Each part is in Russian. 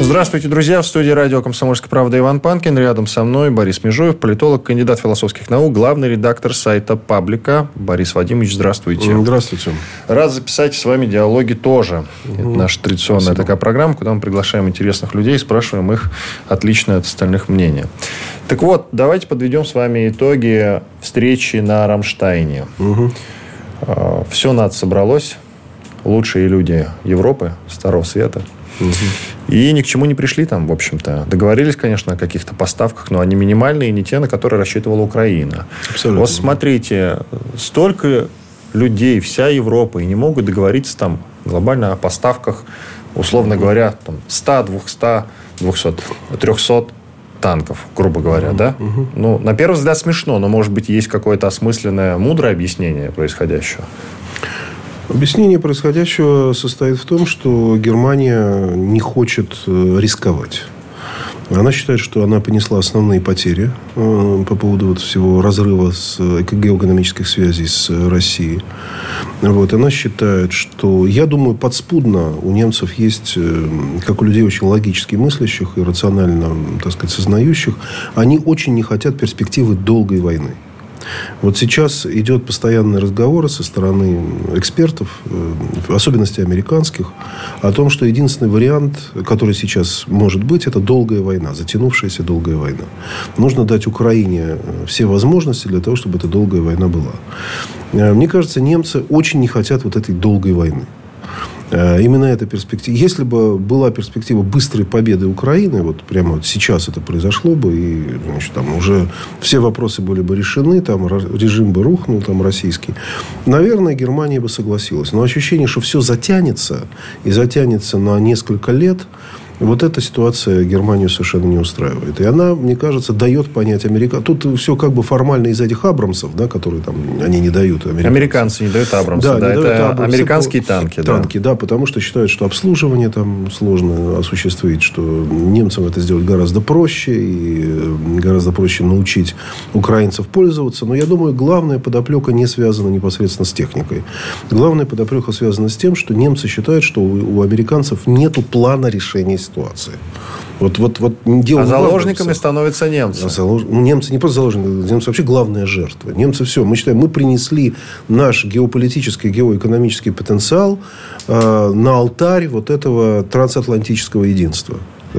Здравствуйте, друзья. В студии радио «Комсомольская правда» Иван Панкин. Рядом со мной Борис Межуев, политолог, кандидат философских наук, главный редактор сайта «Паблика». Борис Вадимович, здравствуйте. Здравствуйте. Рад записать с вами диалоги тоже. Это наша традиционная Спасибо. такая программа, куда мы приглашаем интересных людей и спрашиваем их отличное от остальных мнение. Так вот, давайте подведем с вами итоги встречи на Рамштайне. Все НАТО собралось. Лучшие люди Европы, Старого Света. И ни к чему не пришли там, в общем-то. Договорились, конечно, о каких-то поставках, но они минимальные, не те, на которые рассчитывала Украина. Абсолютно. Вот смотрите, столько людей, вся Европа, и не могут договориться там глобально о поставках, условно говоря, там 100, 200, 200, 300 танков, грубо говоря, да? Ну, на первый взгляд смешно, но, может быть, есть какое-то осмысленное, мудрое объяснение происходящего. Объяснение происходящего состоит в том, что Германия не хочет э, рисковать. Она считает, что она понесла основные потери э, по поводу вот всего разрыва с э, геоэкономических связей с э, Россией. Вот. Она считает, что, я думаю, подспудно у немцев есть, как у людей очень логически мыслящих и рационально, так сказать, сознающих, они очень не хотят перспективы долгой войны. Вот сейчас идет постоянный разговор со стороны экспертов, э, в особенности американских, о том, что единственный вариант, который сейчас может быть, это долгая война, затянувшаяся долгая война. Нужно дать Украине э, все возможности для того, чтобы эта долгая война была. Э, Мне кажется, немцы очень не хотят вот этой долгой войны. Э, Именно эта перспектива. Если бы была перспектива быстрой победы Украины, вот прямо вот сейчас это произошло бы, и значит, там уже все вопросы были бы решены, там режим бы рухнул, там российский, наверное, Германия бы согласилась. Но ощущение, что все затянется, и затянется на несколько лет, вот эта ситуация Германию совершенно не устраивает. И она, мне кажется, дает понять Америка. Тут все как бы формально из этих Абрамсов, да, которые там они не дают. американцы. Американцы не дают Абрамса, да, не дают это Абрамсы американские по- танки, да. Танки, да. потому что считают, что обслуживание там сложно осуществить, что немцам это сделать гораздо проще, и э, гораздо проще научить украинцев пользоваться. Но я думаю, главная подоплека не связана непосредственно с техникой. Главная подоплека связана с тем, что немцы считают, что у, у американцев нет плана решения ситуации. Вот, вот, вот дело А заложниками становятся немцы. А залож- Ну, немцы не просто заложники, немцы вообще главная жертва. Немцы все. Мы считаем, мы принесли наш геополитический, геоэкономический потенциал э, на алтарь вот этого трансатлантического единства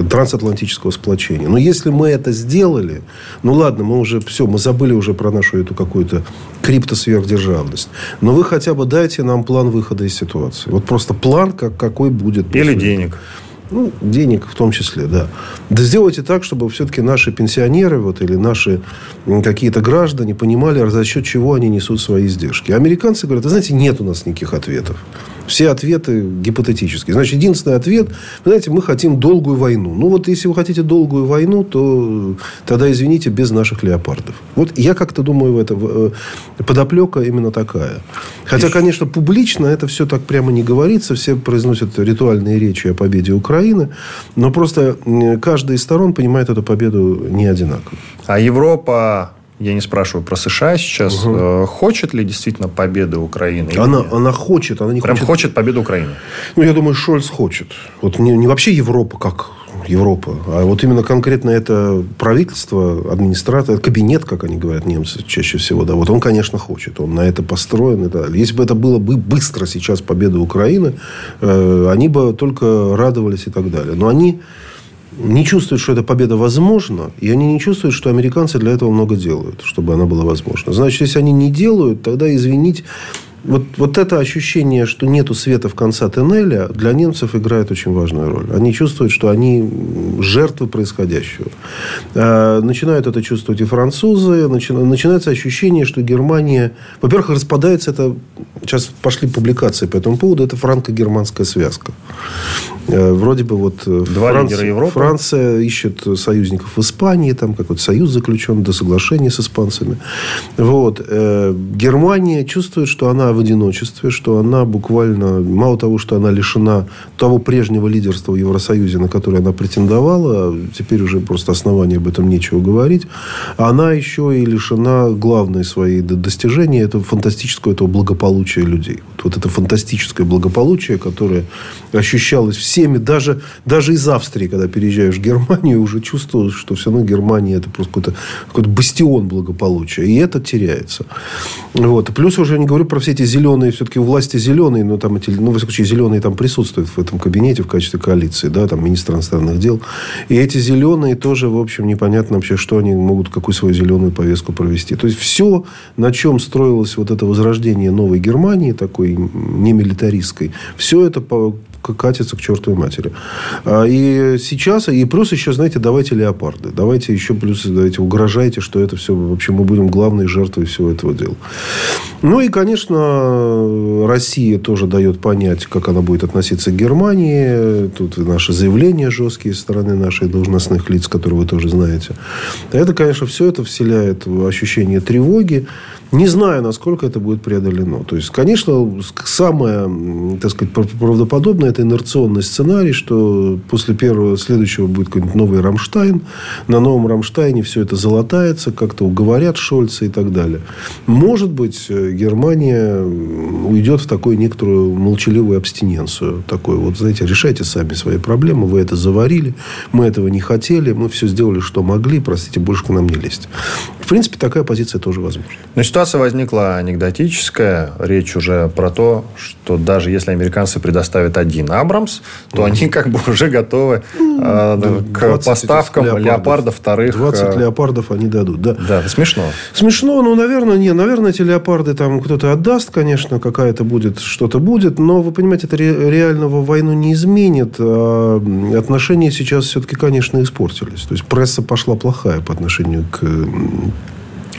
трансатлантического сплочения. Но если мы это сделали, ну ладно, мы уже все, мы забыли уже про нашу эту какую-то криптосверхдержавность. Но вы хотя бы дайте нам план выхода из ситуации. Вот просто план, как, какой будет. Или денег. Ну, денег в том числе, да. Да сделайте так, чтобы все-таки наши пенсионеры вот, или наши какие-то граждане понимали, за счет чего они несут свои издержки. Американцы говорят, вы знаете, нет у нас никаких ответов. Все ответы гипотетические. Значит, единственный ответ, вы знаете, мы хотим долгую войну. Ну, вот если вы хотите долгую войну, то тогда, извините, без наших леопардов. Вот я как-то думаю, это, э, подоплека именно такая. Хотя, конечно, публично это все так прямо не говорится. Все произносят ритуальные речи о победе Украины. Но просто каждая из сторон понимает эту победу не одинаково. А Европа, я не спрашиваю про США сейчас, э, хочет ли действительно победы Украины? Она, она хочет, она не Прям хочет... хочет победу Украины. Ну, я думаю, Шольц хочет. Вот не, не вообще Европа как Европа, а вот именно конкретно это правительство, администрация, кабинет, как они говорят немцы чаще всего, да, вот он, конечно, хочет, он на это построен. и так далее. Если бы это было бы быстро сейчас победа Украины, э, они бы только радовались и так далее. Но они не чувствуют, что эта победа возможна, и они не чувствуют, что американцы для этого много делают, чтобы она была возможна. Значит, если они не делают, тогда извинить вот, вот это ощущение, что нету света в конце тоннеля, для немцев играет очень важную роль. Они чувствуют, что они жертвы происходящего. Э, Начинают это чувствовать и французы. Начи- Начинается ощущение, что Германия... Во-первых, распадается это... Сейчас пошли публикации по этому поводу. Это франко-германская связка. Э, вроде бы вот э, Два Франция, Европы. Франция ищет союзников в Испании, там какой-то союз заключен до соглашения с испанцами. Вот. Э, Германия чувствует, что она в одиночестве, что она буквально, мало того, что она лишена того прежнего лидерства в Евросоюзе, на которое она претендовала, теперь уже просто основания об этом нечего говорить, она еще и лишена главной своей достижения, это фантастического этого благополучия людей. Вот, вот это фантастическое благополучие, которое ощущалось всеми, даже, даже из Австрии, когда переезжаешь в Германию, уже чувствовалось, что все равно Германия это просто какой-то какой бастион благополучия. И это теряется. Вот. Плюс уже не говорю про все эти зеленые, все-таки у власти зеленые, но там эти, ну, в случае, зеленые там присутствуют в этом кабинете в качестве коалиции, да, там министр иностранных дел. И эти зеленые тоже, в общем, непонятно вообще, что они могут, какую свою зеленую повестку провести. То есть, все, на чем строилось вот это возрождение новой Германии, такой не милитаристской, все это по катится к чертовой матери. А, и сейчас, и плюс еще, знаете, давайте леопарды. Давайте еще плюс, давайте угрожайте, что это все, в общем, мы будем главной жертвой всего этого дела. Ну и, конечно, Россия тоже дает понять, как она будет относиться к Германии. Тут наши заявления жесткие стороны наших должностных лиц, которые вы тоже знаете. Это, конечно, все это вселяет ощущение тревоги. Не знаю, насколько это будет преодолено. То есть, конечно, самое, так сказать, правдоподобное это инерционный сценарий, что после первого, следующего будет какой-нибудь новый Рамштайн. На новом Рамштайне все это золотается, как-то уговорят Шольца и так далее. Может быть, Германия уйдет в такую некоторую молчаливую абстиненцию. Такой вот, знаете, решайте сами свои проблемы. Вы это заварили. Мы этого не хотели. Мы все сделали, что могли. Простите, больше к нам не лезть. В принципе, такая позиция тоже возможна. Но ситуация возникла анекдотическая. Речь уже про то, что даже если американцы предоставят один Абрамс, то mm они как бы уже готовы э, к поставкам леопардов. леопардов вторых. 20 э... леопардов они дадут. Да. да, смешно. Смешно, ну, наверное, не. Наверное, эти леопарды там кто-то отдаст, конечно, какая-то будет, что-то будет. Но, вы понимаете, это ре- реального войну не изменит. А отношения сейчас все-таки, конечно, испортились. То есть, пресса пошла плохая по отношению к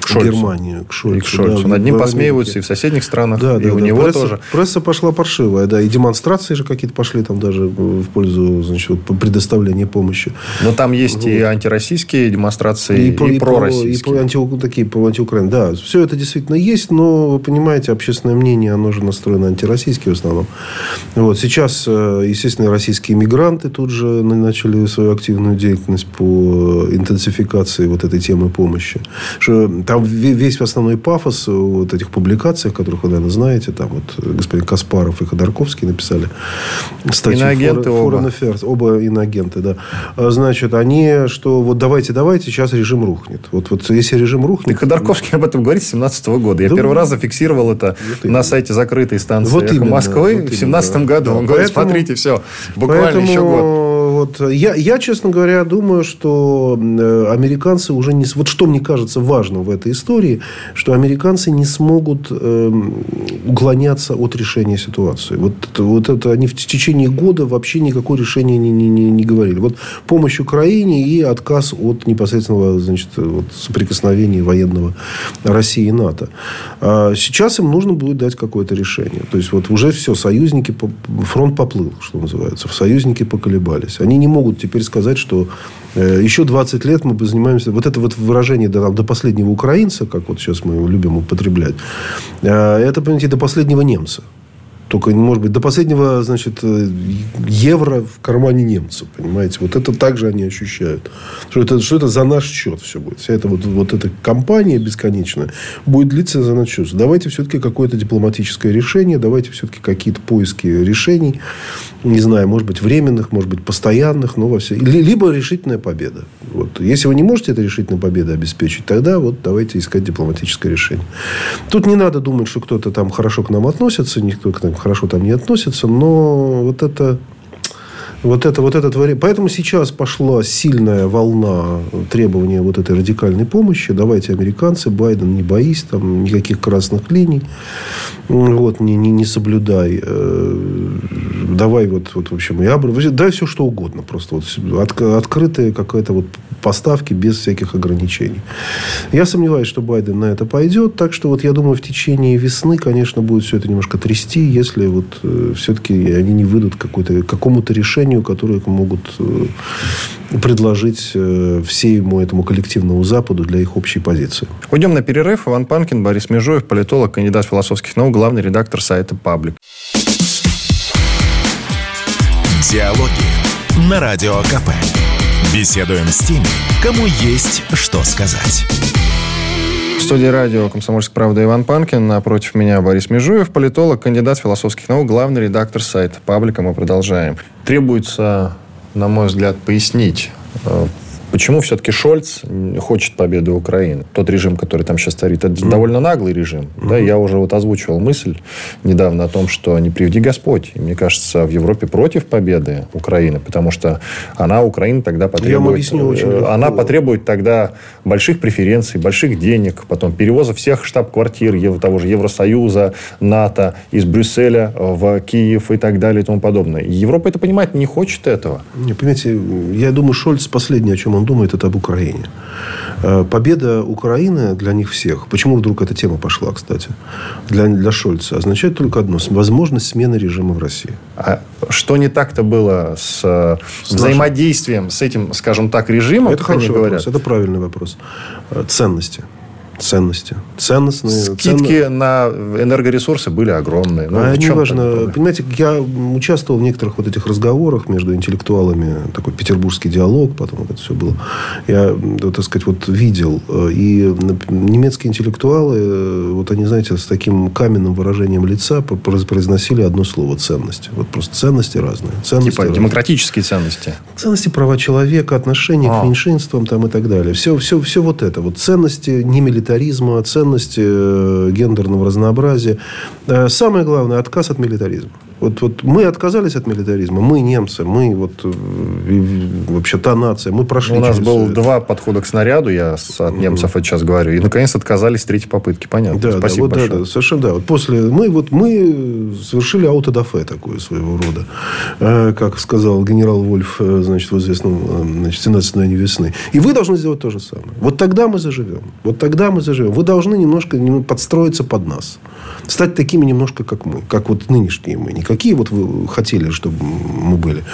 к Шольцу. Германию, к Шольцу. И к Шольцу. Да, Над ним посмеиваются и в соседних странах, да, и да, у да. него пресса, тоже. Пресса пошла паршивая, да. И демонстрации же какие-то пошли там даже в пользу значит, предоставления помощи. Но там есть вот. и антироссийские демонстрации, и, и, и пророссийские. И про, анти, такие про антиукраин. Да, все это действительно есть, но, вы понимаете, общественное мнение, оно же настроено антироссийские в основном. Вот. Сейчас, э, естественно, российские мигранты тут же начали свою активную деятельность по интенсификации вот этой темы помощи. Что там весь основной пафос вот этих публикаций, которых вы, наверное, знаете, там вот господин Каспаров и Ходорковский написали статью Иноагенты Foreign оба. Affairs, оба иноагенты, да. А, значит, они, что вот давайте, давайте, сейчас режим рухнет. Вот, вот если режим рухнет... И Ходорковский об этом говорит с 17 года. Я да, первый раз зафиксировал это вот на сайте закрытой станции вот именно, Москвы вот в 17 году. Да. Он говорит, поэтому, смотрите, все, буквально поэтому, еще год. Вот, я, я, честно говоря, думаю, что э, американцы уже не... Вот что мне кажется важным в этой истории, что американцы не смогут э, уклоняться от решения ситуации. Вот, вот это они в течение года вообще никакое решение не, не, не, не говорили. Вот помощь Украине и отказ от непосредственного значит, вот, соприкосновения военного России и НАТО. А сейчас им нужно будет дать какое-то решение. То есть, вот уже все, союзники, фронт поплыл, что называется. Союзники поколебались. Они не могут теперь сказать, что э, еще 20 лет мы занимаемся... Вот это вот выражение до, до последнего украинца как вот сейчас мы любим употреблять, э, это, понимаете, до последнего немца. Только, может быть, до последнего, значит, э, евро в кармане немца. Понимаете? Вот это также они ощущают. Что это, что это за наш счет все будет. Вся эта вот, вот эта кампания бесконечная будет длиться за наш счет. Давайте все-таки какое-то дипломатическое решение. Давайте все-таки какие-то поиски решений. Не знаю, может быть, временных, может быть, постоянных. Но во все... Либо решительная победа. Вот. Если вы не можете этой решительной победы обеспечить, тогда вот давайте искать дипломатическое решение. Тут не надо думать, что кто-то там хорошо к нам относится, никто к нам хорошо там не относится, но вот это вот это, вот это творение. Поэтому сейчас пошла сильная волна требования вот этой радикальной помощи. Давайте, американцы, Байден, не боись, там никаких красных линий. Вот, не, не, не соблюдай. Э, давай вот, вот в общем, я, дай все, что угодно. Просто вот от, открытая какая-то вот поставки без всяких ограничений. Я сомневаюсь, что Байден на это пойдет. Так что вот я думаю, в течение весны, конечно, будет все это немножко трясти, если вот э, все-таки они не выйдут какой-то, какому-то решению, которое могут э, предложить э, всему этому коллективному Западу для их общей позиции. Уйдем на перерыв. Иван Панкин, Борис Межуев, политолог, кандидат философских наук, главный редактор сайта «Паблик». Диалоги на Радио КП. Беседуем с теми, кому есть что сказать. В студии радио «Комсомольская правда» Иван Панкин. Напротив меня Борис Межуев, политолог, кандидат философских наук, главный редактор сайта «Паблика». Мы продолжаем. Требуется, на мой взгляд, пояснить, э, Почему все-таки Шольц хочет победы Украины? Тот режим, который там сейчас царит, это mm. довольно наглый режим. Mm-hmm. Да, я уже вот озвучивал мысль недавно о том, что не приведи Господь. И мне кажется, в Европе против победы Украины, потому что она, Украина, тогда потребует... объясню очень э, Она потребует тогда больших преференций, больших денег, потом перевоза всех штаб-квартир того же Евросоюза, НАТО из Брюсселя в Киев и так далее и тому подобное. Европа это понимает, не хочет этого. Не, понимаете, я думаю, Шольц последнее, о чем он думает это об Украине. Э, победа Украины для них всех, почему вдруг эта тема пошла, кстати, для, для Шольца, означает только одно – возможность смены режима в России. А что не так-то было с, с взаимодействием с этим, скажем так, режимом? Это хороший вопрос, это правильный вопрос. Э, ценности ценности. Ценностные. Скидки ценно... на энергоресурсы были огромные. Ну, а не важно. Понимаете, я участвовал в некоторых вот этих разговорах между интеллектуалами. Такой петербургский диалог, потом вот это все было. Я, вот, так сказать, вот видел. И немецкие интеллектуалы, вот они, знаете, с таким каменным выражением лица произносили одно слово – ценности. Вот просто ценности разные. Ценности типа разные. демократические ценности? Ценности права человека, отношения а. к меньшинствам там, и так далее. Все, все, все вот это. Вот ценности не милитарные милитаризма, ценности э, гендерного разнообразия. Э, самое главное – отказ от милитаризма. Вот, вот мы отказались от милитаризма, мы немцы, мы вот э, вообще та нация, мы прошли. У нас было два подхода к снаряду, я от немцев mm. сейчас говорю, и наконец отказались третьей попытки, понятно. Да, Спасибо да, вот, большое. Да, да, совершенно да. Вот после мы вот мы совершили аутодафе такое своего рода, э, как сказал генерал Вольф, э, значит в известном значит 17 дней весны. И вы должны сделать то же самое. Вот тогда мы заживем. Вот тогда мы заживем. Вы должны немножко подстроиться под нас, стать такими немножко как мы, как вот нынешние мы, какие вот вы хотели, чтобы мы были?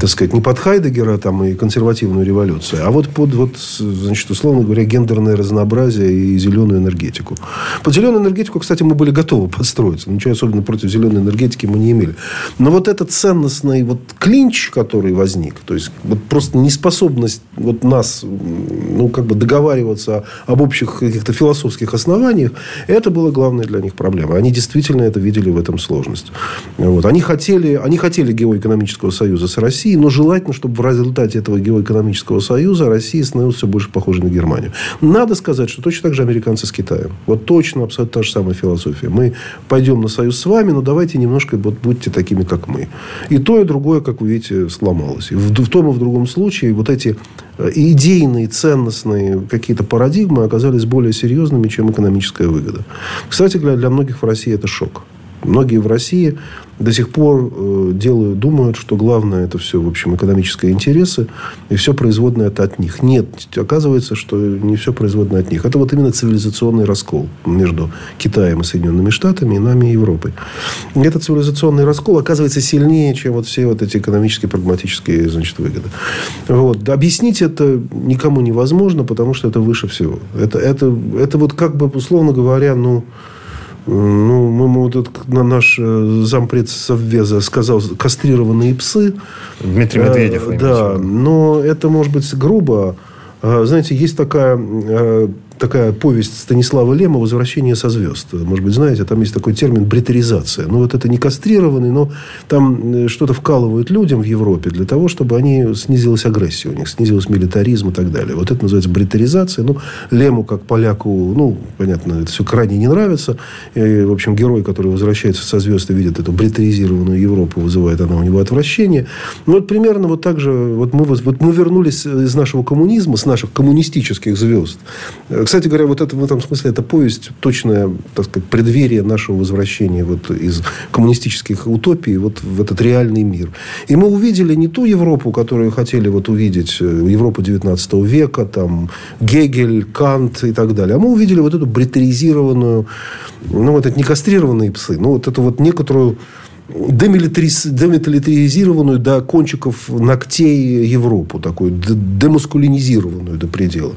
Так сказать, не под Хайдегера там, и консервативную революцию, а вот под, вот, значит, условно говоря, гендерное разнообразие и зеленую энергетику. Под зеленую энергетику, кстати, мы были готовы подстроиться. Ничего особенно против зеленой энергетики мы не имели. Но вот этот ценностный вот клинч, который возник, то есть вот просто неспособность вот нас ну, как бы договариваться об общих каких-то философских основаниях, это было главной для них проблема. Они действительно это видели в этом сложность. Вот. Вот. Они, хотели, они хотели геоэкономического союза с Россией, но желательно, чтобы в результате этого геоэкономического союза Россия становилась все больше похожей на Германию. Надо сказать, что точно так же американцы с Китаем. Вот точно абсолютно та же самая философия. Мы пойдем на союз с вами, но давайте немножко вот, будьте такими, как мы. И то, и другое, как вы видите, сломалось. И в, в том и в другом случае вот эти э, идейные, ценностные какие-то парадигмы оказались более серьезными, чем экономическая выгода. Кстати говоря, для многих в России это шок. Многие в России до сих пор э, делают, думают, что главное это все, в общем, экономические интересы, и все производное это от них. Нет, оказывается, что не все производное от них. Это вот именно цивилизационный раскол между Китаем и Соединенными Штатами и нами и Европой. И этот цивилизационный раскол оказывается сильнее, чем вот все вот эти экономические, прагматические, значит, выгоды. Вот. Объяснить это никому невозможно, потому что это выше всего. Это, это, это вот как бы, условно говоря, ну, ну, мы, мы вот этот, наш э, зампред Совбеза сказал, кастрированные псы. Дмитрий Медведев. Э, да, но это может быть грубо. А, знаете, есть такая э, такая повесть Станислава Лема «Возвращение со звезд». Может быть, знаете, там есть такой термин «бритеризация». Ну, вот это не кастрированный, но там э, что-то вкалывают людям в Европе для того, чтобы они снизилась агрессия у них, снизилась милитаризм и так далее. Вот это называется бритеризация. Ну, Лему, как поляку, ну, понятно, это все крайне не нравится. И, в общем, герой, который возвращается со звезд и видит эту бритеризированную Европу, вызывает она у него отвращение. Ну, вот примерно вот так же, вот мы, вот мы вернулись из нашего коммунизма, с наших коммунистических звезд, к кстати говоря, вот это в этом смысле это повесть точное, так сказать, преддверие нашего возвращения вот из коммунистических утопий вот в этот реальный мир. И мы увидели не ту Европу, которую хотели вот увидеть, э, Европу 19 века, там Гегель, Кант и так далее, а мы увидели вот эту бритализированную, ну, вот это не кастрированные псы, ну, вот эту вот некоторую демилитариз... демилитаризированную до кончиков ногтей Европу, такую демаскулинизированную до предела.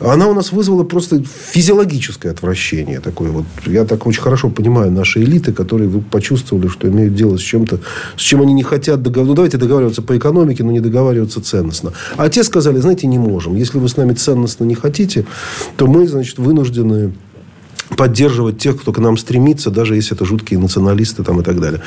Она у нас вызвала просто физиологическое отвращение. Такое вот. Я так очень хорошо понимаю наши элиты, которые почувствовали, что имеют дело с чем-то, с чем они не хотят договариваться. Ну, давайте договариваться по экономике, но не договариваться ценностно. А те сказали, знаете, не можем. Если вы с нами ценностно не хотите, то мы, значит, вынуждены поддерживать тех, кто к нам стремится, даже если это жуткие националисты там, и так далее.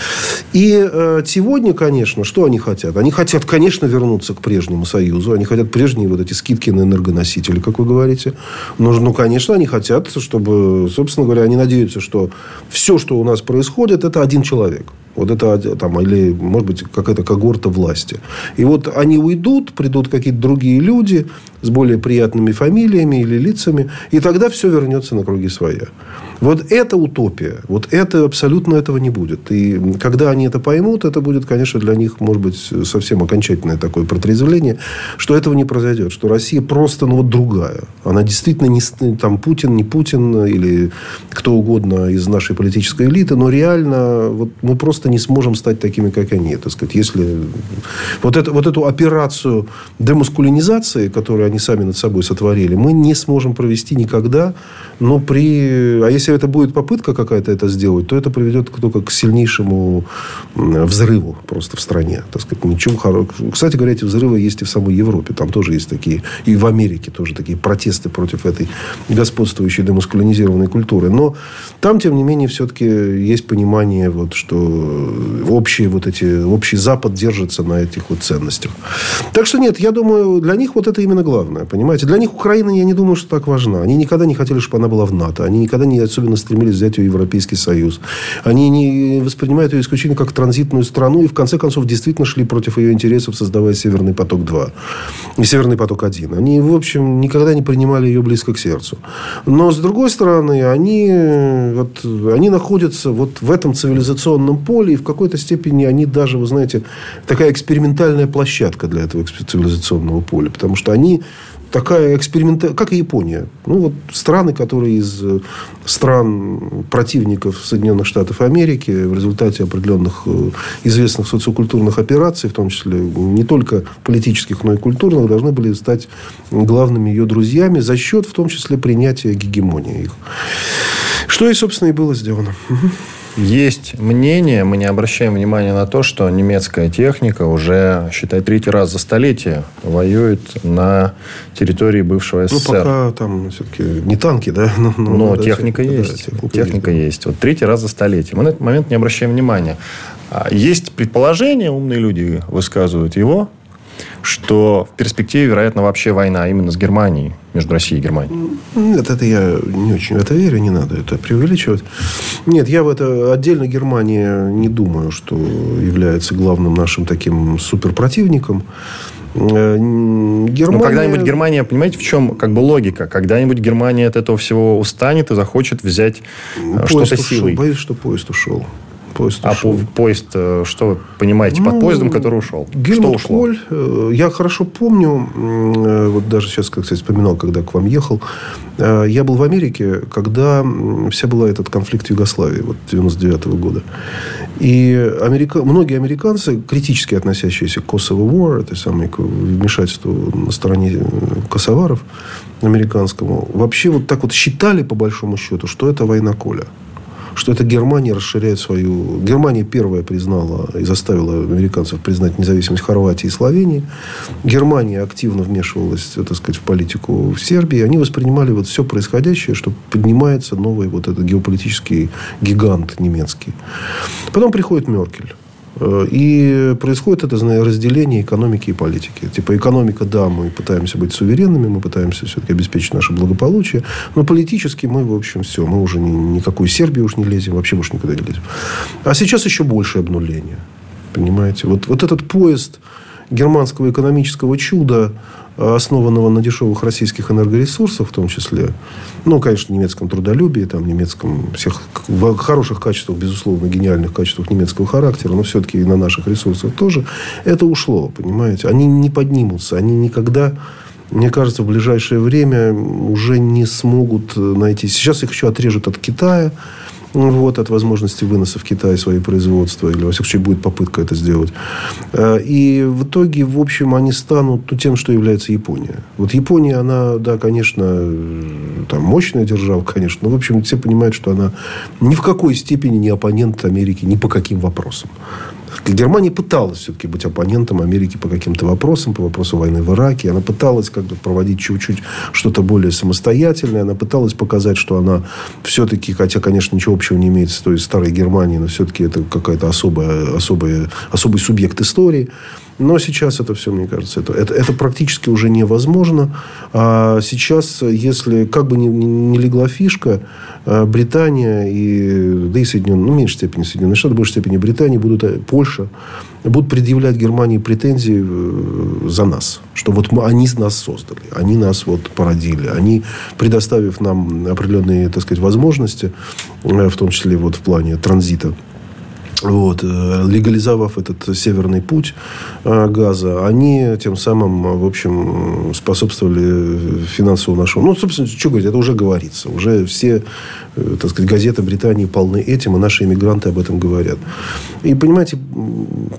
И э, сегодня, конечно, что они хотят? Они хотят, конечно, вернуться к прежнему Союзу. Они хотят прежние вот эти скидки на энергоносители, как вы говорите. Но, ну, конечно, они хотят, чтобы, собственно говоря, они надеются, что все, что у нас происходит, это один человек. Вот это там, или, может быть, какая-то когорта власти. И вот они уйдут, придут какие-то другие люди с более приятными фамилиями или лицами, и тогда все вернется на круги своя. Вот это утопия. Вот это абсолютно этого не будет. И когда они это поймут, это будет, конечно, для них, может быть, совсем окончательное такое протрезвление, что этого не произойдет. Что Россия просто, ну, вот другая. Она действительно не там Путин, не Путин или кто угодно из нашей политической элиты, но реально вот мы просто не сможем стать такими, как они. Так сказать, если вот, это, вот эту операцию демаскулинизации, которую они сами над собой сотворили, мы не сможем провести никогда, но при... А если это будет попытка какая-то это сделать, то это приведет только к сильнейшему взрыву просто в стране. Так сказать, ничего хорошего. Кстати говоря, эти взрывы есть и в самой Европе. Там тоже есть такие... И в Америке тоже такие протесты против этой господствующей демаскулинизированной культуры. Но там, тем не менее, все-таки есть понимание, вот, что общий, вот эти, общий Запад держится на этих вот ценностях. Так что нет, я думаю, для них вот это именно главное. Понимаете? Для них Украина, я не думаю, что так важна. Они никогда не хотели, чтобы она была в НАТО. Они никогда не особенно стремились взять ее Европейский Союз. Они не воспринимают ее исключительно как транзитную страну. И, в конце концов, действительно шли против ее интересов, создавая Северный поток-2 и Северный поток-1. Они, в общем, никогда не принимали ее близко к сердцу. Но, с другой стороны, они, вот, они находятся вот в этом цивилизационном поле. И в какой-то степени они даже, вы знаете, такая экспериментальная площадка для этого цивилизационного поля. Потому что они такая экспериментальная, как и Япония. Ну, вот страны, которые из э, стран противников Соединенных Штатов Америки в результате определенных э, известных социокультурных операций, в том числе не только политических, но и культурных, должны были стать главными ее друзьями за счет, в том числе, принятия гегемонии их. Что и, собственно, и было сделано. Есть мнение, мы не обращаем внимания на то, что немецкая техника уже, считай, третий раз за столетие воюет на территории бывшего СССР. Ну, пока там все-таки не танки, да? Но, но, но да, техника есть. Да, техника, техника есть. есть. Вот третий раз за столетие. Мы на этот момент не обращаем внимания. А есть предположение, умные люди высказывают его, что в перспективе, вероятно, вообще война именно с Германией, между Россией и Германией. Нет, это я не очень в это верю, не надо это преувеличивать. Нет, я в это отдельно Германия не думаю, что является главным нашим таким суперпротивником. Э, Германия... Но когда-нибудь Германия, понимаете, в чем как бы логика? Когда-нибудь Германия от этого всего устанет и захочет взять э, что-то силой. Боюсь, что поезд ушел поезд а ушел. А поезд, э, что вы понимаете под ну, поездом, который ушел? Гельмут что ушло? Коль, э, я хорошо помню, э, вот даже сейчас, как сказать, вспоминал, когда к вам ехал, я был в Америке, когда вся была этот конфликт в Югославии, вот 99 -го года. И америка... многие американцы, критически относящиеся к Kosovo War, это самое вмешательство на стороне косоваров американскому, вообще вот так вот считали, по большому счету, что это война Коля что это Германия расширяет свою... Германия первая признала и заставила американцев признать независимость Хорватии и Словении. Германия активно вмешивалась, так сказать, в политику в Сербии. Они воспринимали вот все происходящее, что поднимается новый вот этот геополитический гигант немецкий. Потом приходит Меркель. Э, и происходит это знаете, разделение экономики и политики. Типа экономика, да, мы пытаемся быть суверенными, мы пытаемся все-таки обеспечить наше благополучие, но политически мы, в общем, все, мы уже ни, никакой Сербии уж не лезем, вообще уж никуда не лезем. А сейчас еще больше обнуление. Понимаете? Вот, вот этот поезд германского экономического чуда, основанного на дешевых российских энергоресурсах, в том числе, ну, конечно, немецком трудолюбии, там, немецком всех хороших качествах, безусловно, гениальных качествах немецкого характера, но все-таки и на наших ресурсах тоже, это ушло, понимаете? Они не поднимутся, они никогда мне кажется, в ближайшее время уже не смогут найти. Сейчас их еще отрежут от Китая вот, от возможности выноса в Китай свои производства, или, во всяком случае, будет попытка это сделать. Э, и в итоге, в общем, они станут ну, тем, что является Япония. Вот Япония, она, да, конечно, там, мощная держава, конечно, но, в общем, все понимают, что она ни в какой степени не оппонент Америки ни по каким вопросам. Германия пыталась все-таки быть оппонентом Америки по каким-то вопросам, по вопросу войны в Ираке. Она пыталась как бы проводить чуть-чуть что-то более самостоятельное. Она пыталась показать, что она все-таки, хотя, конечно, ничего общего не имеет с той старой Германией, но все-таки это какая-то особая, особая, особый субъект истории. Но сейчас это все, мне кажется, это, это, это практически уже невозможно. А сейчас, если как бы не, легла фишка, а Британия и, да и Соединенные, ну, в меньшей степени Соединенные Штаты, в большей степени Британия, будут, э, Польша, будут предъявлять Германии претензии э, за нас. Что вот мы, они нас создали, они нас вот породили. Они, предоставив нам определенные, так сказать, возможности, э, в том числе вот в плане транзита вот, э, легализовав этот северный путь э, газа, они тем самым, в общем, способствовали финансовому нашему... Ну, собственно, что говорить, это уже говорится. Уже все, э, так сказать, газеты Британии полны этим, и наши иммигранты об этом говорят. И, понимаете,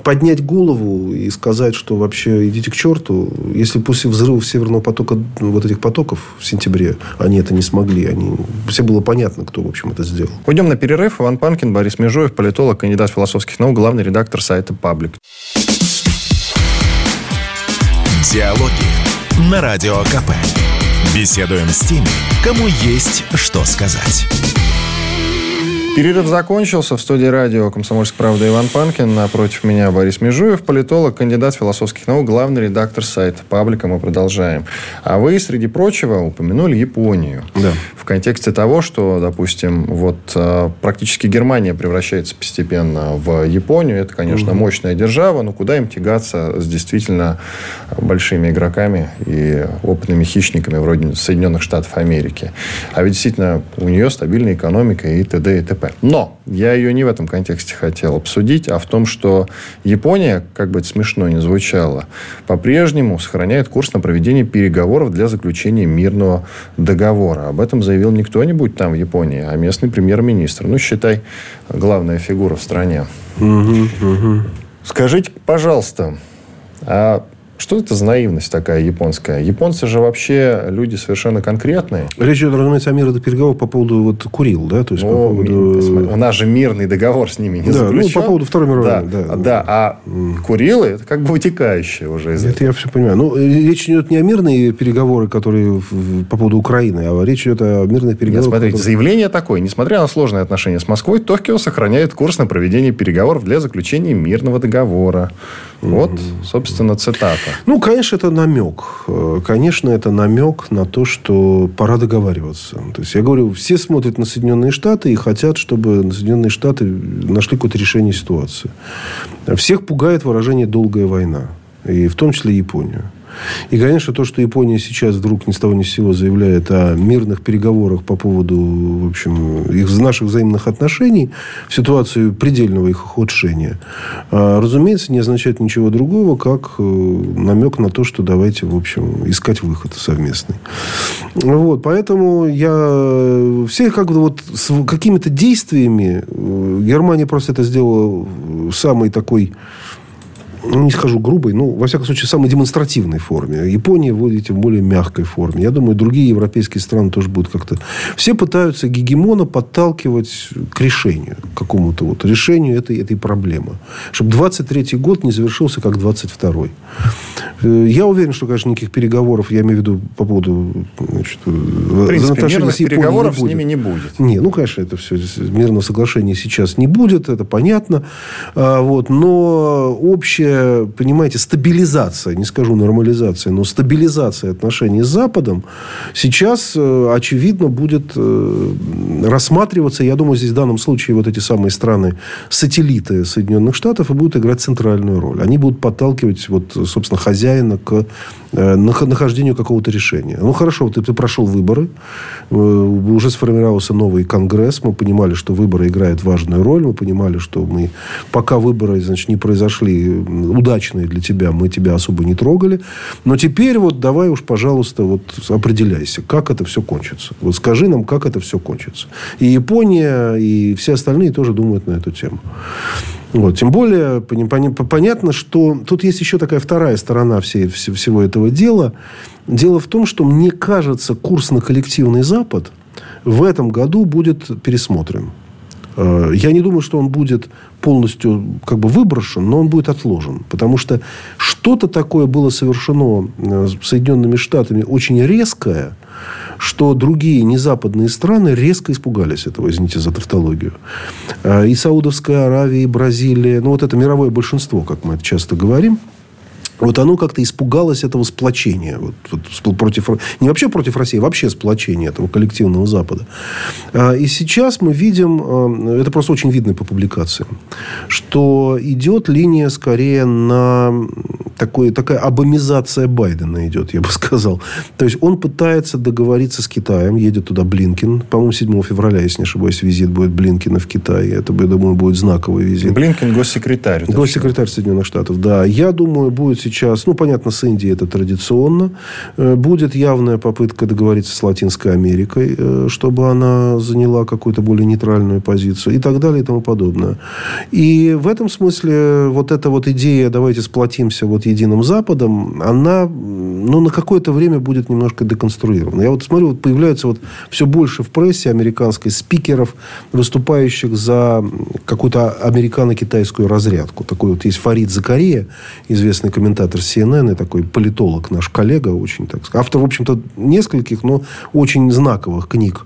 поднять голову и сказать, что вообще идите к черту, если после взрыва Северного потока, вот этих потоков в сентябре, они это не смогли, они... все было понятно, кто, в общем, это сделал. Уйдем на перерыв. Иван Панкин, Борис Межуев, политолог, кандидат философских наук, главный редактор сайта «Паблик». Диалоги на Радио КП. Беседуем с теми, кому есть что сказать. Перерыв закончился. В студии радио «Комсомольская правда» Иван Панкин. Напротив меня Борис Межуев, политолог, кандидат философских наук, главный редактор сайта «Паблика». Мы продолжаем. А вы, среди прочего, упомянули Японию. Да. В контексте того, что, допустим, вот а, практически Германия превращается постепенно в Японию. Это, конечно, угу. мощная держава, но куда им тягаться с действительно большими игроками и опытными хищниками вроде Соединенных Штатов Америки. А ведь действительно у нее стабильная экономика и т.д. и т.п. ТП. Но я ее не в этом контексте хотел обсудить, а в том, что Япония, как бы это смешно ни звучало, по-прежнему сохраняет курс на проведение переговоров для заключения мирного договора. Об этом заявил не кто-нибудь там в Японии, а местный премьер-министр. Ну, считай, главная фигура в стране. Угу, угу. Скажите, пожалуйста, а что это за наивность такая японская? Японцы же вообще люди совершенно конкретные. Речь идет, разумеется, о мирных договорах по поводу вот Курил, да? То есть, ну, по поводу... У нас же мирный договор с ними не да, заключен. Ну, по поводу Второй мировой да, Да, да. А Курилы, это как бы вытекающие уже из это этого. я все понимаю. Ну, речь идет не о мирные переговоры, которые по поводу Украины, а речь идет о мирных переговорах. Нет, смотрите, которые... заявление такое. Несмотря на сложные отношения с Москвой, Токио сохраняет курс на проведение переговоров для заключения мирного договора. Вот, собственно, цитата. Ну, конечно, это намек. Э, конечно, это намек на то, что пора договариваться. То есть, я говорю, все смотрят на Соединенные Штаты и хотят, чтобы Соединенные Штаты нашли какое-то решение ситуации. Всех пугает выражение «долгая война». И в том числе Японию. И, конечно, то, что Япония сейчас вдруг ни с того ни с сего заявляет о мирных переговорах по поводу, в общем, их наших взаимных отношений, в ситуацию предельного их ухудшения, а, разумеется, не означает ничего другого, как э, намек на то, что давайте, в общем, искать выход совместный. Вот, поэтому я все как бы вот с какими-то действиями э, Германия просто это сделала самый такой не скажу грубой, ну, во всяком случае, в самой демонстративной форме. Япония, вы видите, в более мягкой форме. Я думаю, другие европейские страны тоже будут как-то... Все пытаются гегемона подталкивать к решению, к какому-то вот решению этой, этой проблемы. Чтобы 23-й год не завершился, как 22-й. Э, я уверен, что, конечно, никаких переговоров, я имею в виду по поводу значит, в принципе, мирных с переговоров не с ними не будет. Не, ну, конечно, это все мирного соглашения сейчас не будет, это понятно. А, вот, но общее общая, понимаете, стабилизация, не скажу нормализация, но стабилизация отношений с Западом сейчас, э, очевидно, будет э, рассматриваться, я думаю, здесь в данном случае вот эти самые страны, сателлиты Соединенных Штатов, и будут играть центральную роль. Они будут подталкивать, вот, собственно, хозяина к э, нахождению какого-то решения. Ну, хорошо, ты, ты прошел выборы, уже сформировался новый конгресс, мы понимали, что выборы играют важную роль, мы понимали, что мы, пока выборы, значит, не произошли удачные для тебя, мы тебя особо не трогали. Но теперь вот давай уж, пожалуйста, вот определяйся, как это все кончится. Вот скажи нам, как это все кончится. И Япония, и все остальные тоже думают на эту тему. Вот. Тем более, понятно, что тут есть еще такая вторая сторона всей, всего этого дела. Дело в том, что, мне кажется, курс на коллективный Запад в этом году будет пересмотрен. Э, я не думаю, что он будет полностью как бы выброшен, но он будет отложен. Потому что что-то такое было совершено э, Соединенными Штатами очень резкое, что другие незападные страны резко испугались этого, извините за тавтологию. Э, и Саудовская Аравия, и Бразилия, ну вот это мировое большинство, как мы это часто говорим – вот оно как-то испугалось этого сплочения. Вот, вот, против, не вообще против России, а вообще сплочения этого коллективного Запада. А, и сейчас мы видим, а, это просто очень видно по публикациям, что идет линия скорее на такой, такая абомизация Байдена идет, я бы сказал. То есть, он пытается договориться с Китаем, едет туда Блинкин. По-моему, 7 февраля, если не ошибаюсь, визит будет Блинкина в Китай. Это, я думаю, будет знаковый визит. Блинкин госсекретарь. Госсекретарь Соединенных Штатов, да. Я думаю, будет сейчас, ну, понятно, с Индией это традиционно. Э, будет явная попытка договориться с Латинской Америкой, э, чтобы она заняла какую-то более нейтральную позицию и так далее и тому подобное. И в этом смысле вот эта вот идея, давайте сплотимся вот единым Западом, она ну, на какое-то время будет немножко деконструирована. Я вот смотрю, вот появляются вот все больше в прессе американской спикеров, выступающих за какую-то американо-китайскую разрядку. Такой вот есть Фарид Закария, известный комментатор CNN и такой политолог, наш коллега, очень так сказать. Автор, в общем-то, нескольких, но очень знаковых книг.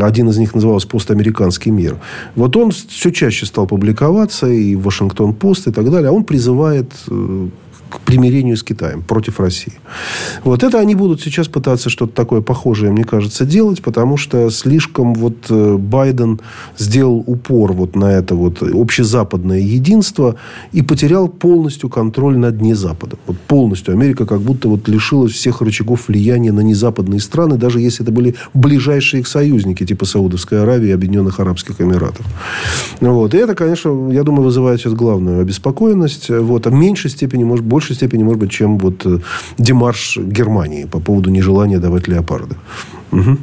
Один из них назывался «Постамериканский мир». Вот он все чаще стал публиковаться, и «Вашингтон-Пост», и так далее. А он призывает э, к примирению с Китаем против России. Вот это они будут сейчас пытаться что-то такое похожее, мне кажется, делать, потому что слишком вот э, Байден сделал упор вот на это вот общезападное единство и потерял полностью контроль над незападом. Вот полностью. Америка как будто вот лишилась всех рычагов влияния на незападные страны, даже если это были ближайшие их союзники, типа Саудовской Аравии и Объединенных Арабских Эмиратов. Вот. И это, конечно, я думаю, вызывает сейчас главную обеспокоенность. Вот. А в меньшей степени, может, больше большей степени, может быть, чем вот э, демарш Германии по поводу нежелания давать леопарды. Угу.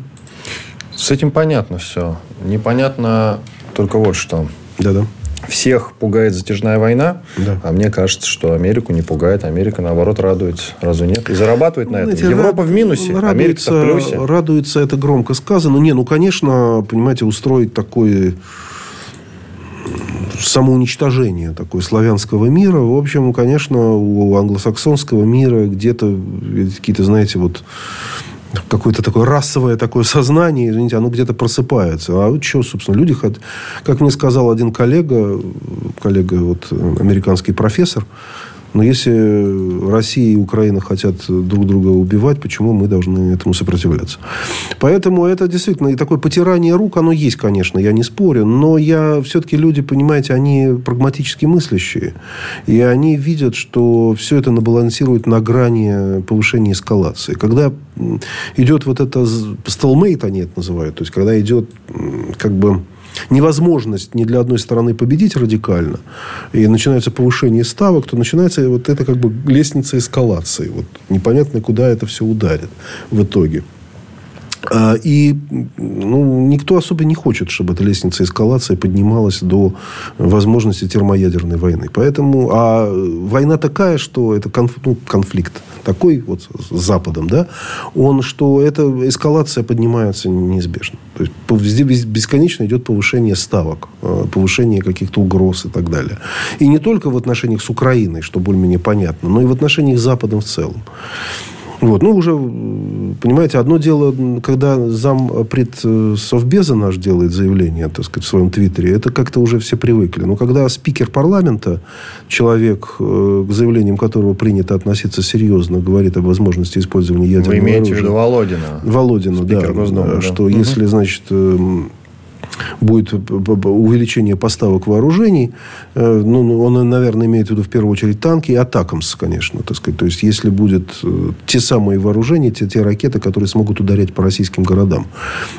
С этим понятно все. Непонятно только вот что. Да-да. Всех пугает затяжная война, да. а мне кажется, что Америку не пугает. Америка, наоборот, радует. Разве нет? И зарабатывает на этом. Знаете, Европа рад... в минусе, Америка в плюсе. Радуется, это громко сказано. Не, ну, конечно, понимаете, устроить такой самоуничтожение такое славянского мира. В общем, конечно, у англосаксонского мира где-то какие-то, знаете, вот какое-то такое расовое такое сознание, извините, оно где-то просыпается. А вот что, собственно, люди хотят... Как мне сказал один коллега, коллега, вот, американский профессор, но если Россия и Украина хотят друг друга убивать, почему мы должны этому сопротивляться? Поэтому это действительно и такое потирание рук, оно есть, конечно, я не спорю. Но я все-таки люди, понимаете, они прагматически мыслящие. И они видят, что все это набалансирует на грани повышения эскалации. Когда идет вот это столмейт, они это называют, то есть когда идет как бы невозможность ни для одной стороны победить радикально, и начинается повышение ставок, то начинается вот это как бы лестница эскалации. Вот непонятно, куда это все ударит в итоге. А, и ну, никто особо не хочет, чтобы эта лестница эскалации поднималась до возможности термоядерной войны. Поэтому, а война такая, что это конф, ну, конфликт такой вот с Западом, да, он, что эта эскалация поднимается неизбежно. То есть, везде бесконечно идет повышение ставок, а, повышение каких-то угроз и так далее. И не только в отношениях с Украиной, что более-менее понятно, но и в отношениях с Западом в целом. Вот. Ну, уже, понимаете, одно дело, когда зам пред Совбеза наш делает заявление, так сказать, в своем твиттере, это как-то уже все привыкли. Но когда спикер парламента, человек, э, к заявлениям которого принято относиться серьезно, говорит о возможности использования ядерного Вы имеете оружия. в виду Володина? Володина, да. Госдумы, что да. если, значит, эм, будет увеличение поставок вооружений, э, ну, он, наверное, имеет в виду в первую очередь танки и атакамс, конечно, так сказать. То есть, если будут э, те самые вооружения, те, те ракеты, которые смогут ударять по российским городам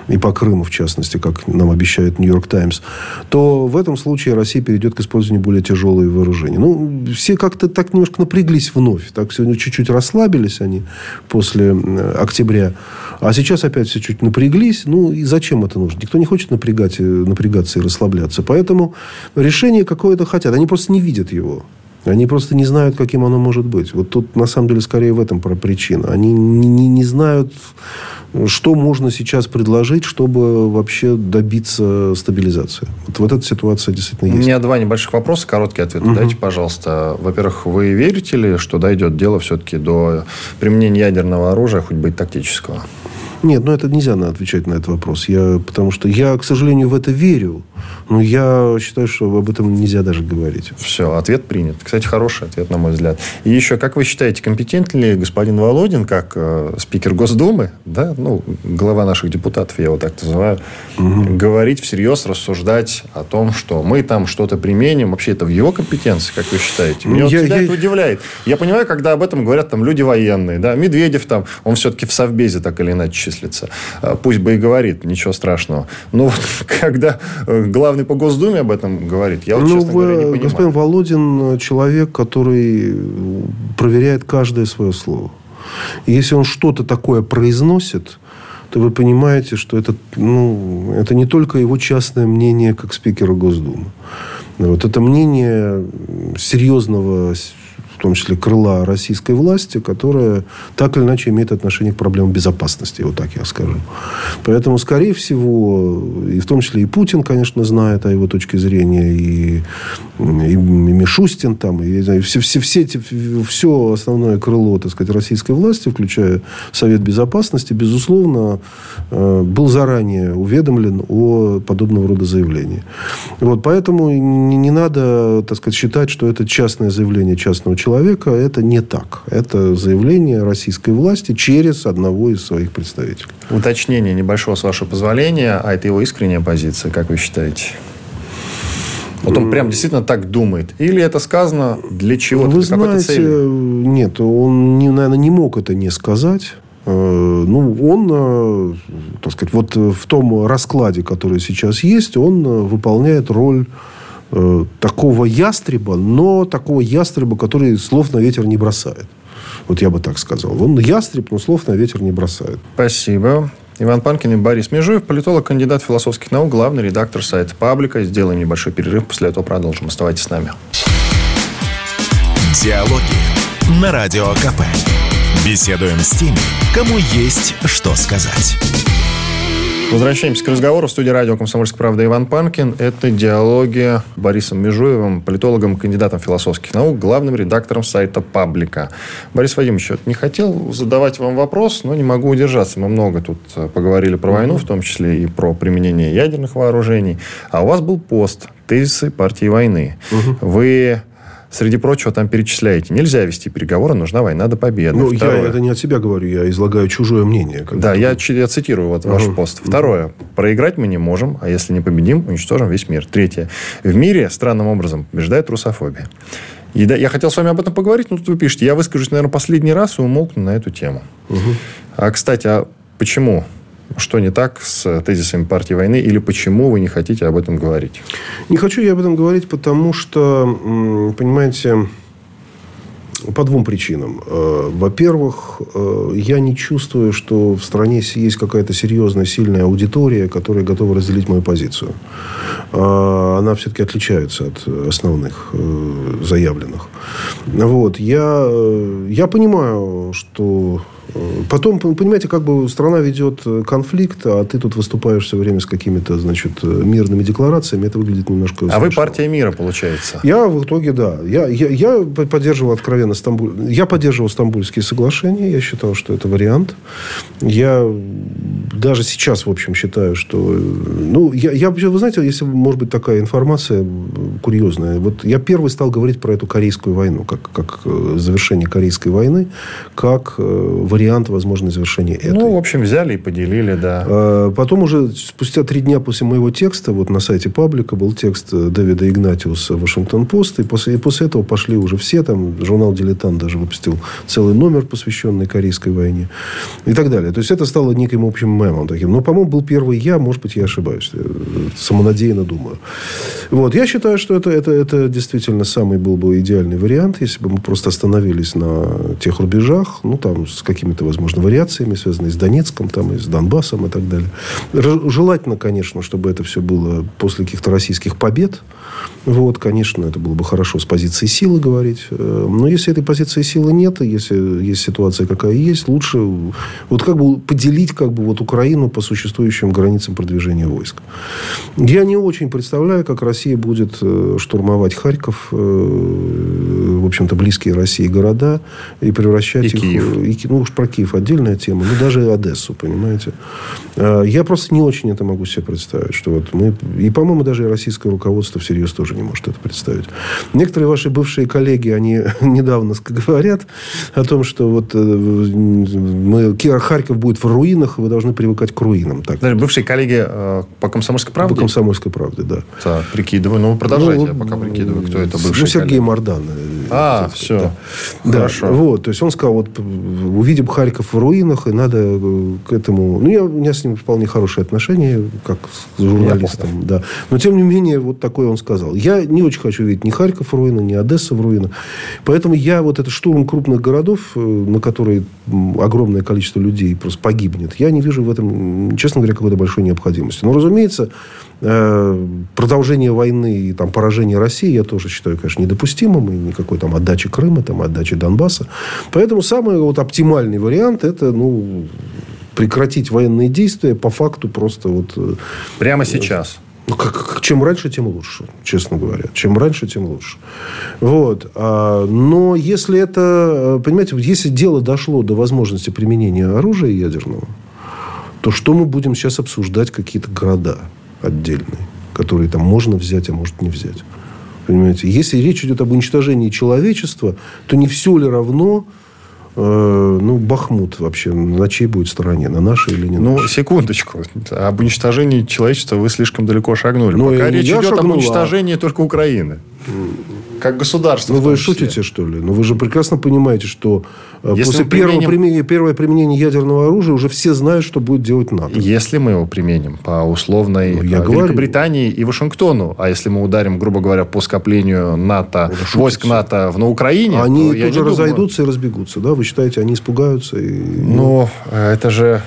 и по Крыму, в частности, как нам обещает Нью-Йорк Таймс, то в этом случае Россия перейдет к использованию более тяжелых вооружений. Ну, все как-то так немножко напряглись вновь. Так сегодня чуть-чуть расслабились они после октября. А сейчас опять все чуть напряглись. Ну, и зачем это нужно? Никто не хочет напрягать, напрягаться и расслабляться. Поэтому решение какое-то хотят. Они просто не видят его. Они просто не знают, каким оно может быть. Вот тут, на самом деле, скорее в этом причина. Они не, не, не знают, что можно сейчас предложить, чтобы вообще добиться стабилизации. Вот, вот эта ситуация действительно есть. У меня два небольших вопроса, короткий ответ. Угу. Дайте, пожалуйста. Во-первых, вы верите ли, что дойдет дело все-таки до применения ядерного оружия, хоть бы и тактического? Нет, ну это нельзя отвечать на этот вопрос. Я, потому что я, к сожалению, в это верю. Но я считаю, что об этом нельзя даже говорить. Все, ответ принят. Кстати, хороший ответ, на мой взгляд. И еще, как вы считаете, компетентен ли господин Володин, как э, спикер Госдумы, да, ну, глава наших депутатов, я его так называю, угу. говорить всерьез, рассуждать о том, что мы там что-то применим? Вообще, это в его компетенции, как вы считаете? Меня я, вот всегда я... это удивляет. Я понимаю, когда об этом говорят там люди военные, да, Медведев там, он все-таки в Совбезе так или иначе числится. Пусть бы и говорит, ничего страшного. Но вот когда главный по Госдуме об этом говорит, я вот, ну, честно говоря, не понимаю. Господин Володин человек, который проверяет каждое свое слово. И если он что-то такое произносит, то вы понимаете, что это, ну, это не только его частное мнение как спикера Госдумы. Вот это мнение серьезного в том числе крыла российской власти, которая так или иначе имеет отношение к проблемам безопасности, вот так я скажу. Поэтому, скорее всего, и в том числе и Путин, конечно, знает о его точке зрения, и, и Мишустин, там, и, знаю, все, все, все, все основное крыло, так сказать, российской власти, включая Совет Безопасности, безусловно, э, был заранее уведомлен о подобного рода заявлении. Вот, поэтому не, не надо, так сказать, считать, что это частное заявление частного человека, это не так. Это заявление российской власти через одного из своих представителей. Уточнение небольшого, с вашего позволения. А это его искренняя позиция, как вы считаете? Вот он прям действительно так думает. Или это сказано для чего-то? Вы знаете, нет, он, наверное, не мог это не сказать. Э, ну, он, э, так сказать, вот в том раскладе, который сейчас есть, он э, выполняет роль э, такого ястреба, но такого ястреба, который слов на ветер не бросает. Вот я бы так сказал. Он ястреб, но слов на ветер не бросает. Спасибо. Иван Панкин и Борис Межуев, политолог, кандидат философских наук, главный редактор сайта «Паблика». Сделаем небольшой перерыв, после этого продолжим. Оставайтесь с нами. Диалоги на Радио КП. Беседуем с теми, кому есть что сказать. Возвращаемся к разговору. В студии радио «Комсомольская правда» Иван Панкин. Это диалоги Борисом Межуевым, политологом, кандидатом философских наук, главным редактором сайта «Паблика». Борис Вадимович, не хотел задавать вам вопрос, но не могу удержаться. Мы много тут э, поговорили про войну, в том числе и про применение ядерных вооружений. А у вас был пост «Тезисы партии войны». Угу. Вы среди прочего, там перечисляете. Нельзя вести переговоры, нужна война до победы. Ну, Второе. я это не от себя говорю, я излагаю чужое мнение. Да, я, я цитирую вот uh-huh. ваш пост. Второе. Проиграть мы не можем, а если не победим, уничтожим весь мир. Третье. В мире странным образом побеждает русофобия. И да, я хотел с вами об этом поговорить, но тут вы пишете, я выскажусь, наверное, последний раз и умолкну на эту тему. Угу. А, кстати, а почему что не так с тезисами партии войны или почему вы не хотите об этом говорить? Не хочу я об этом говорить, потому что, понимаете, по двум причинам. Э, во-первых, э, я не чувствую, что в стране есть какая-то серьезная, сильная аудитория, которая готова разделить мою позицию. Э, она все-таки отличается от основных заявленных. Вот. Я, я понимаю, что Потом, понимаете, как бы страна ведет конфликт, а ты тут выступаешь все время с какими-то, значит, мирными декларациями. Это выглядит немножко... А смешно. вы партия мира, получается? Я в итоге, да. Я, я, я поддерживал откровенно Стамбуль... Я поддерживал Стамбульские соглашения. Я считал, что это вариант. Я даже сейчас, в общем, считаю, что... Ну, я, я вы знаете, если, может быть, такая информация курьезная. Вот я первый стал говорить про эту Корейскую войну, как, как э, завершение Корейской войны, как э, вариант возможного завершения этой. Ну, в общем, взяли и поделили, да. А, потом уже спустя три дня после моего текста, вот на сайте паблика был текст Дэвида Игнатиуса «Вашингтон-Пост», и после, и после этого пошли уже все, там журнал «Дилетант» даже выпустил целый номер, посвященный Корейской войне и так далее. То есть, это стало неким общим мемом таким. Но, по-моему, был первый я, может быть, я ошибаюсь. Самонадеянно думаю. Вот. Я считаю, что это, это, это действительно самый был бы идеальный вариант, если бы мы просто остановились на тех рубежах, ну, там, с какими-то, возможно, вариациями, связанными с Донецком, там, и с Донбассом и так далее. Желательно, конечно, чтобы это все было после каких-то российских побед. Вот, конечно, это было бы хорошо с позиции силы говорить. Э, но если этой позиции силы нет, если есть ситуация какая есть, лучше вот как бы поделить как бы вот Украину по существующим границам продвижения войск. Я не очень представляю, как Россия будет э, штурмовать Харьков, э, общем-то, близкие России города и превращать и их... Киев. И, ну, уж про Киев отдельная тема. Ну, даже Одессу, понимаете. Я просто не очень это могу себе представить, что вот мы... И, по-моему, даже и российское руководство всерьез тоже не может это представить. Некоторые ваши бывшие коллеги, они недавно говорят о том, что вот э, мы, Харьков будет в руинах, вы должны привыкать к руинам. Так. Даже бывшие коллеги э, по «Комсомольской правде»? По «Комсомольской правде», да. Так, прикидываю. Ну, продолжайте, ну, я пока прикидываю, кто это бывший Ну, Сергей коллеги. Мордан. А, все. Да. Хорошо. Да, вот, то есть, он сказал, вот, увидим Харьков в руинах, и надо э, к этому... Ну, я, у меня с ним вполне хорошие отношения, как с журналистом, да. Но, тем не менее, вот такое он сказал. Я не очень хочу видеть ни Харьков в руинах, ни Одесса в руинах. Поэтому я вот этот штурм крупных городов, э, на которые огромное количество людей просто погибнет, я не вижу в этом, честно говоря, какой-то большой необходимости. Но, разумеется, э, продолжение войны и там, поражение России я тоже считаю, конечно, недопустимым. И никакой там отдачи Крыма, там, отдачи Донбасса. Поэтому самый вот, оптимальный вариант это ну, прекратить военные действия по факту просто вот... Э, Прямо сейчас. Ну, как, чем раньше, тем лучше, честно говоря. Чем раньше, тем лучше. Вот. А, но если это... Понимаете, если дело дошло до возможности применения оружия ядерного, то что мы будем сейчас обсуждать какие-то города отдельные, которые там можно взять, а может не взять? Понимаете? Если речь идет об уничтожении человечества, то не все ли равно Э, ну, Бахмут вообще на чьей будет стороне? На нашей или не Ну, секундочку. Об уничтожении человечества вы слишком далеко шагнули. Ну, Пока речь идет шагнула. об уничтожении только Украины. Как государство. Ну, вы шутите, что ли? Но ну, вы же прекрасно понимаете, что э, Если после первого применим... применения, первого применения ядерного оружия уже все знают, что будет делать НАТО. Если мы его применим по условной ну, я Великобритании говорю. и Вашингтону, а если мы ударим, грубо говоря, по скоплению НАТО, войск НАТО на Украине, они то, тут же разойдутся думаю... и разбегутся, да? Вы считаете, они испугаются? И... Ну, это же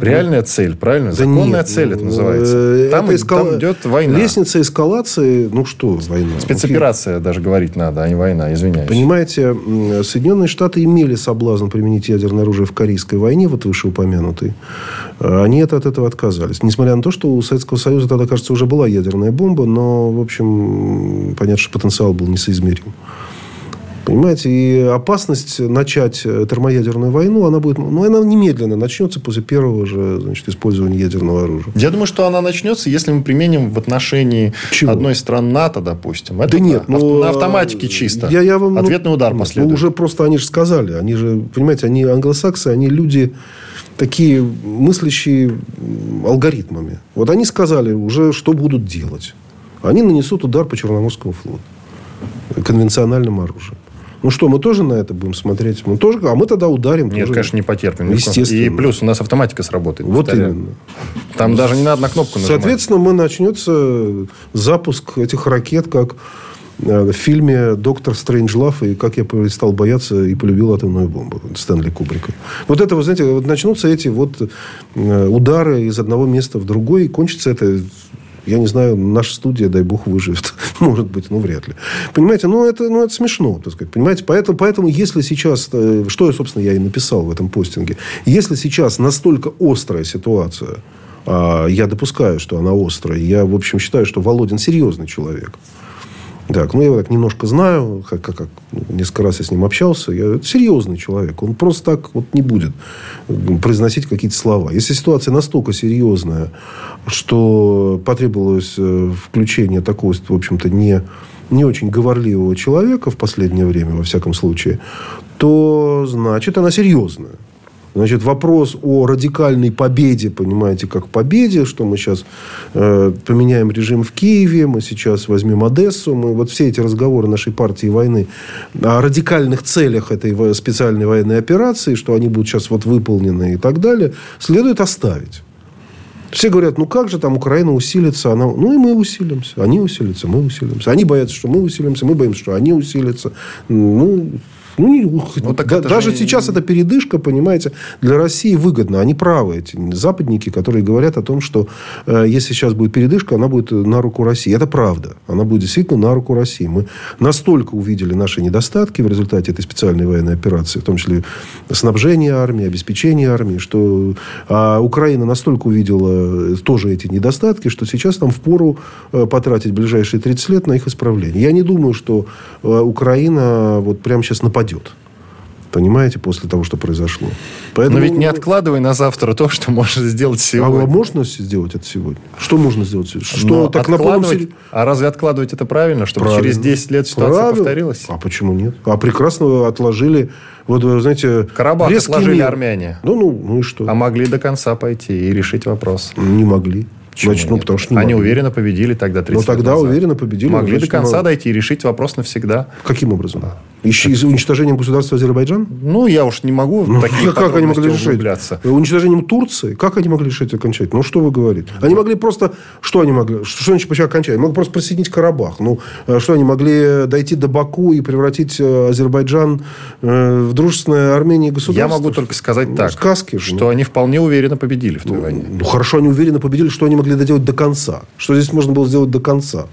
Реальная цель, правильно? Да Законная нет, цель это ну, называется. Э, там, это эскала... там идет война. Лестница эскалации, ну что, война. Спецоперация Окей. даже говорить надо, а не война, извиняюсь. Понимаете, Соединенные Штаты имели соблазн применить ядерное оружие в Корейской войне, вот вышеупомянутый. А они это, от этого отказались. Несмотря на то, что у Советского Союза тогда, кажется, уже была ядерная бомба, но, в общем, понятно, что потенциал был несоизмерим. Понимаете, и опасность начать э, термоядерную войну, она будет, ну, она немедленно начнется после первого же, значит, использования ядерного оружия. Я думаю, что она начнется, если мы применим в отношении Чего? одной стран НАТО, допустим. Это да нет, на, ну, на автоматике чисто. Я, я вам, Ответный ну, удар ну, последует. Ну, уже просто они же сказали, они же, понимаете, они англосаксы, они люди такие мыслящие алгоритмами. Вот они сказали уже, что будут делать. Они нанесут удар по Черноморскому флоту конвенциональным оружием. Ну что, мы тоже на это будем смотреть? Мы тоже, а мы тогда ударим. Нет, тоже. конечно, не потерпим. Естественно. И плюс у нас автоматика сработает. Вот именно. Там даже не надо на кнопку нажимать. Соответственно, мы начнется запуск этих ракет, как э, в фильме «Доктор Стрэнджлав» и «Как я перестал бояться и полюбил атомную бомбу» Стэнли Кубрика. Вот это, вы знаете, вот начнутся эти вот э, удары из одного места в другой, и кончится это Я не знаю, наша студия, дай бог, выживет. Может быть, ну, вряд ли. Понимаете, ну, это, ну, это смешно, так сказать. Понимаете, поэтому, поэтому, если сейчас, э, что я, собственно, я и написал в этом постинге, если сейчас настолько острая ситуация, а я допускаю, что она острая, я, в общем, считаю, что Володин серьезный человек. Так, ну, я его так немножко знаю, как, как, как несколько раз я с ним общался. Я, это серьезный человек. Он просто так вот не будет произносить какие-то слова. Если ситуация настолько серьезная, что потребовалось э, включение такого, в общем-то, не, не очень говорливого человека в последнее время, во всяком случае, то значит она серьезная. Значит, вопрос о радикальной победе, понимаете, как победе, что мы сейчас э, поменяем режим в Киеве, мы сейчас возьмем Одессу, мы вот все эти разговоры нашей партии войны о радикальных целях этой специальной военной операции, что они будут сейчас вот выполнены и так далее, следует оставить. Все говорят, ну как же там Украина усилится? Она... Ну и мы усилимся. Они усилятся, мы усилимся. Они боятся, что мы усилимся, мы боимся, что они усилятся. Ну, ну, ну так да, даже же... сейчас эта передышка, понимаете, для России выгодна. Они правы, эти западники, которые говорят о том, что э, если сейчас будет передышка, она будет на руку России. Это правда. Она будет действительно на руку России. Мы настолько увидели наши недостатки в результате этой специальной военной операции, в том числе снабжение армии, обеспечение армии, что а Украина настолько увидела тоже эти недостатки, что сейчас нам впору э, потратить ближайшие 30 лет на их исправление. Я не думаю, что э, Украина вот прямо сейчас нападет упадет. Понимаете, после того, что произошло. Поэтому... Но ведь не откладывай на завтра то, что можно сделать сегодня. А можно сделать это сегодня? Что можно сделать сегодня? Что Но так откладывать... на А разве откладывать это правильно? Чтобы правильно. через 10 лет ситуация правильно. повторилась? А почему нет? А прекрасно отложили... Вот, знаете, Карабах отложили мир. армяне. Ну, ну, ну и что? А могли до конца пойти и решить вопрос. Не могли. Почему Значит, ну, потому что не Они могли. уверенно победили тогда 30 Ну, тогда назад. уверенно победили. Могли значит, до конца дойти и решить вопрос навсегда. Каким образом? Еще из уничтожением государства Азербайджан? Ну, я уж не могу ну, такие как они могли решить? Углубляться. Уничтожением Турции? Как они могли решить окончательно? Ну, что вы говорите? Они могли просто... Что они могли? Что значит почему окончательно? Могли просто присоединить Карабах. Ну, э, что они могли дойти до Баку и превратить э, Азербайджан э, в дружественное Армении государство? Я могу только сказать ну, так. Сказки же. Что ну. они вполне уверенно победили в той ну, войне. Ну, хорошо, они уверенно победили. Что они могли доделать до конца? Что здесь можно было сделать до конца?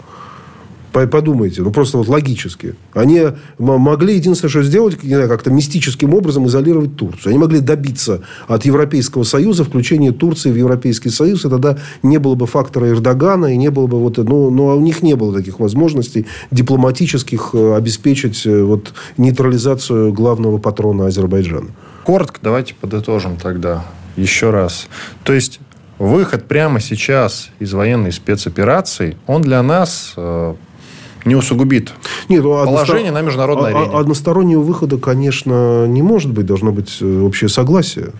Подумайте, ну просто вот логически. Они могли единственное, что сделать, не знаю, как-то мистическим образом изолировать Турцию. Они могли добиться от Европейского Союза включения Турции в Европейский Союз, и тогда не было бы фактора Эрдогана, и не было бы вот... Ну, но у них не было таких возможностей дипломатических э, обеспечить э, вот, нейтрализацию главного патрона Азербайджана. Коротко давайте подытожим тогда еще раз. То есть выход прямо сейчас из военной спецоперации, он для нас э, не усугубит Нет, ну, положение на международной а, а, арене. Одностороннего выхода, конечно, не может быть. Должно быть э, общее согласие.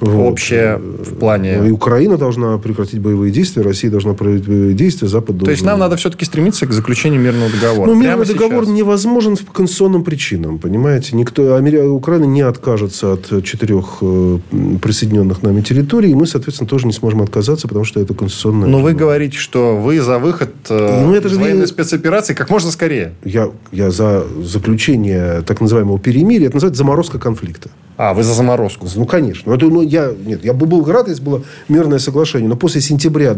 Вот. Общее в плане... И Украина должна прекратить боевые действия, Россия должна прекратить боевые действия, Запад должен... То есть, нам надо все-таки стремиться к заключению мирного договора. Ну, мирный договор сейчас. невозможен по конституционным причинам, понимаете? Никто... Америка... Украина не откажется от четырех э, присоединенных нами территорий, и мы, соответственно, тоже не сможем отказаться, потому что это конституционное... Но вы говорите, что вы за выход э, ну, это же военной вы... спецоперации как можно скорее. Я, я за заключение так называемого перемирия. Это называется заморозка конфликта. А, вы за заморозку? Ну, конечно. Это, ну, я, нет, я бы был рад, если было мирное соглашение. Но после сентября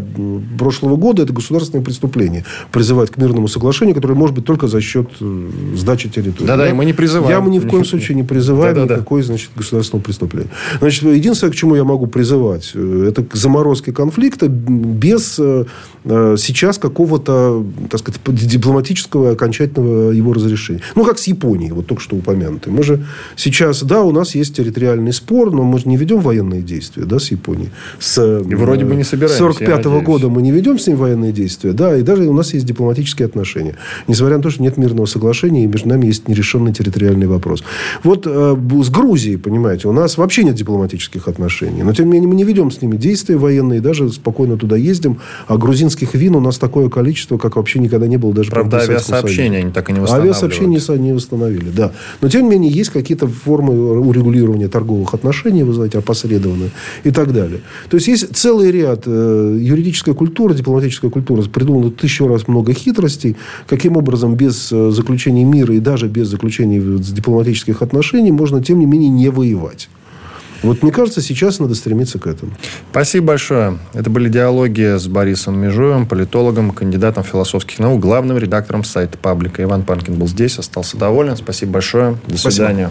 прошлого года это государственное преступление. Призывать к мирному соглашению, которое может быть только за счет э, сдачи территории. Да-да, да? и мы не призываем. Я мы ни в коем случае не призываю да, никакой, значит, государственного преступления. Значит, единственное, к чему я могу призывать, э, это к заморозке конфликта без э, сейчас какого-то, так сказать, дипломатического окончательного его разрешения. Ну, как с Японией, вот только что упомянутый. Мы же сейчас, да, у нас есть есть территориальный спор, но мы же не ведем военные действия да, с Японией. С, и вроде бы не собираемся. С 45 -го года мы не ведем с ним военные действия. Да, и даже у нас есть дипломатические отношения. Несмотря на то, что нет мирного соглашения, и между нами есть нерешенный территориальный вопрос. Вот э, с Грузией, понимаете, у нас вообще нет дипломатических отношений. Но, тем не менее, мы не ведем с ними действия военные, даже спокойно туда ездим. А грузинских вин у нас такое количество, как вообще никогда не было даже Правда, авиасообщения они так и не восстанавливают. Авиасообщения не восстановили, да. Но, тем не менее, есть какие-то формы урегулирования регулирования торговых отношений, вы знаете, опосредованно и так далее. То есть, есть целый ряд э, юридическая культура, дипломатическая культура придумана тысячу раз много хитростей, каким образом без э, заключения мира и даже без заключения дипломатических отношений можно, тем не менее, не воевать. Вот мне кажется, сейчас надо стремиться к этому. Спасибо большое. Это были диалоги с Борисом Межуевым, политологом, кандидатом философских наук, главным редактором сайта «Паблика». Иван Панкин был здесь, остался доволен. Спасибо большое. До Спасибо. свидания.